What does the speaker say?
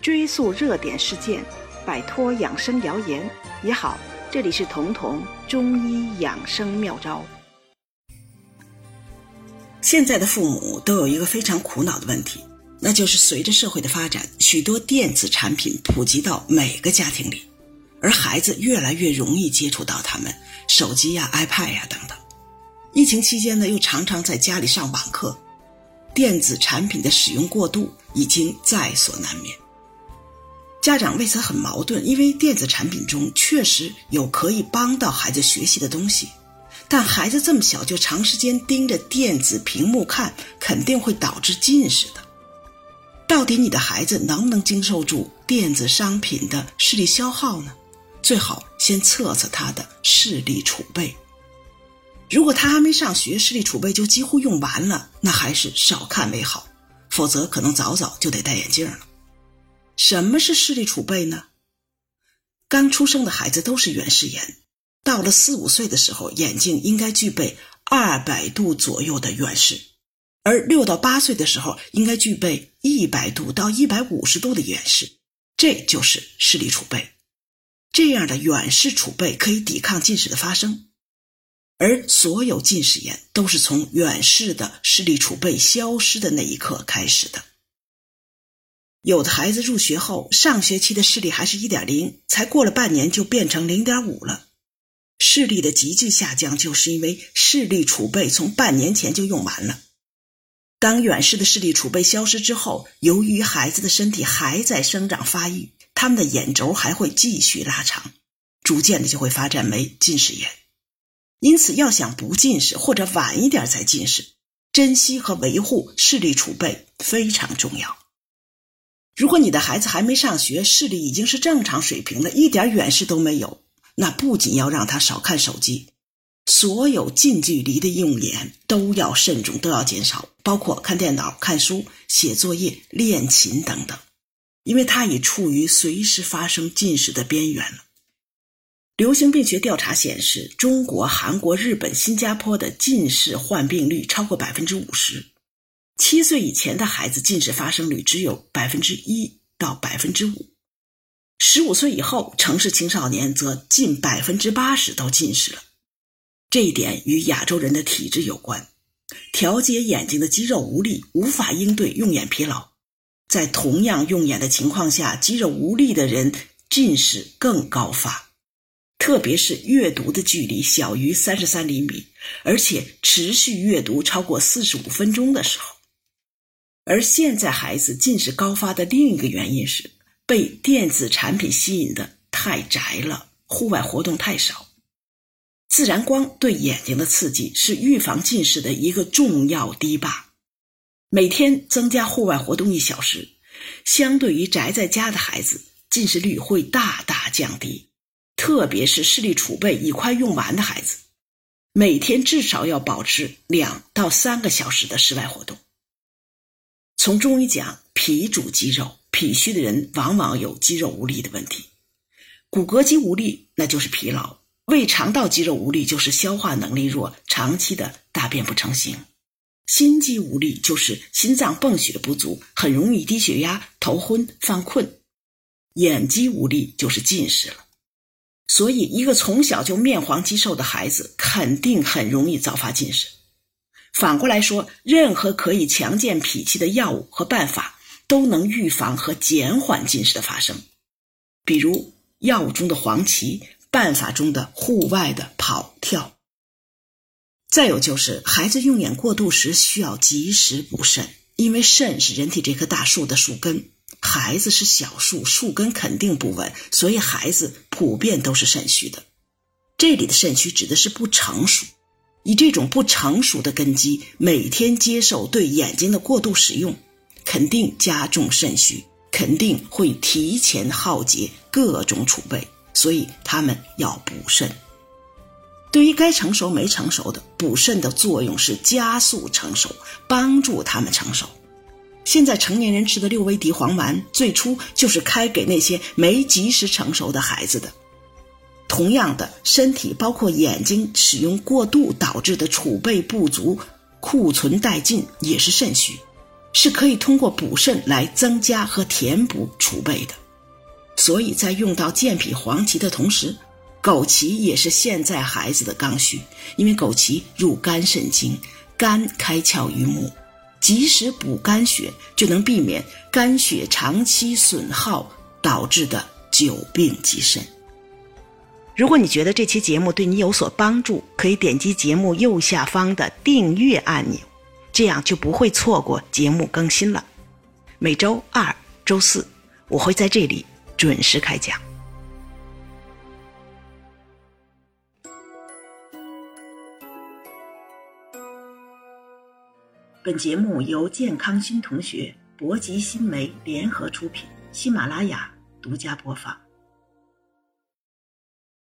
追溯热点事件，摆脱养生谣言也好。这里是彤彤中医养生妙招。现在的父母都有一个非常苦恼的问题，那就是随着社会的发展，许多电子产品普及到每个家庭里，而孩子越来越容易接触到他们手机呀、iPad 呀等等。疫情期间呢，又常常在家里上网课，电子产品的使用过度已经在所难免。家长为此很矛盾，因为电子产品中确实有可以帮到孩子学习的东西，但孩子这么小就长时间盯着电子屏幕看，肯定会导致近视的。到底你的孩子能不能经受住电子商品的视力消耗呢？最好先测测他的视力储备。如果他还没上学，视力储备就几乎用完了，那还是少看为好，否则可能早早就得戴眼镜了。什么是视力储备呢？刚出生的孩子都是远视眼，到了四五岁的时候，眼睛应该具备二百度左右的远视，而六到八岁的时候应该具备一百度到一百五十度的远视，这就是视力储备。这样的远视储备可以抵抗近视的发生，而所有近视眼都是从远视的视力储备消失的那一刻开始的。有的孩子入学后，上学期的视力还是一点零，才过了半年就变成零点五了。视力的急剧下降，就是因为视力储备从半年前就用完了。当远视的视力储备消失之后，由于孩子的身体还在生长发育，他们的眼轴还会继续拉长，逐渐的就会发展为近视眼。因此，要想不近视或者晚一点才近视，珍惜和维护视力储备非常重要。如果你的孩子还没上学，视力已经是正常水平了，一点远视都没有，那不仅要让他少看手机，所有近距离的用眼都要慎重，都要减少，包括看电脑、看书、写作业、练琴等等，因为他已处于随时发生近视的边缘了。流行病学调查显示，中国、韩国、日本、新加坡的近视患病率超过百分之五十。七岁以前的孩子近视发生率只有百分之一到百分之五，十五岁以后城市青少年则近百分之八十都近视了。这一点与亚洲人的体质有关，调节眼睛的肌肉无力，无法应对用眼疲劳。在同样用眼的情况下，肌肉无力的人近视更高发，特别是阅读的距离小于三十三厘米，而且持续阅读超过四十五分钟的时候。而现在孩子近视高发的另一个原因是被电子产品吸引的太宅了，户外活动太少。自然光对眼睛的刺激是预防近视的一个重要堤坝。每天增加户外活动一小时，相对于宅在家的孩子，近视率会大大降低。特别是视力储备已快用完的孩子，每天至少要保持两到三个小时的室外活动。从中医讲，脾主肌肉，脾虚的人往往有肌肉无力的问题。骨骼肌无力，那就是疲劳；胃肠道肌肉无力，就是消化能力弱，长期的大便不成形；心肌无力，就是心脏泵血不足，很容易低血压、头昏、犯困；眼肌无力，就是近视了。所以，一个从小就面黄肌瘦的孩子，肯定很容易早发近视。反过来说，任何可以强健脾气的药物和办法都能预防和减缓近视的发生，比如药物中的黄芪，办法中的户外的跑跳。再有就是孩子用眼过度时需要及时补肾，因为肾是人体这棵大树的树根，孩子是小树，树根肯定不稳，所以孩子普遍都是肾虚的。这里的肾虚指的是不成熟。以这种不成熟的根基，每天接受对眼睛的过度使用，肯定加重肾虚，肯定会提前耗竭各种储备，所以他们要补肾。对于该成熟没成熟的，补肾的作用是加速成熟，帮助他们成熟。现在成年人吃的六味地黄丸，最初就是开给那些没及时成熟的孩子的。同样的，身体包括眼睛使用过度导致的储备不足、库存殆尽，也是肾虚。是可以通过补肾来增加和填补储备的。所以在用到健脾黄芪的同时，枸杞也是现在孩子的刚需，因为枸杞入肝肾经，肝开窍于目，及时补肝血，就能避免肝血长期损耗导致的久病及肾。如果你觉得这期节目对你有所帮助，可以点击节目右下方的订阅按钮，这样就不会错过节目更新了。每周二、周四，我会在这里准时开讲。本节目由健康新同学、博吉新媒联合出品，喜马拉雅独家播放。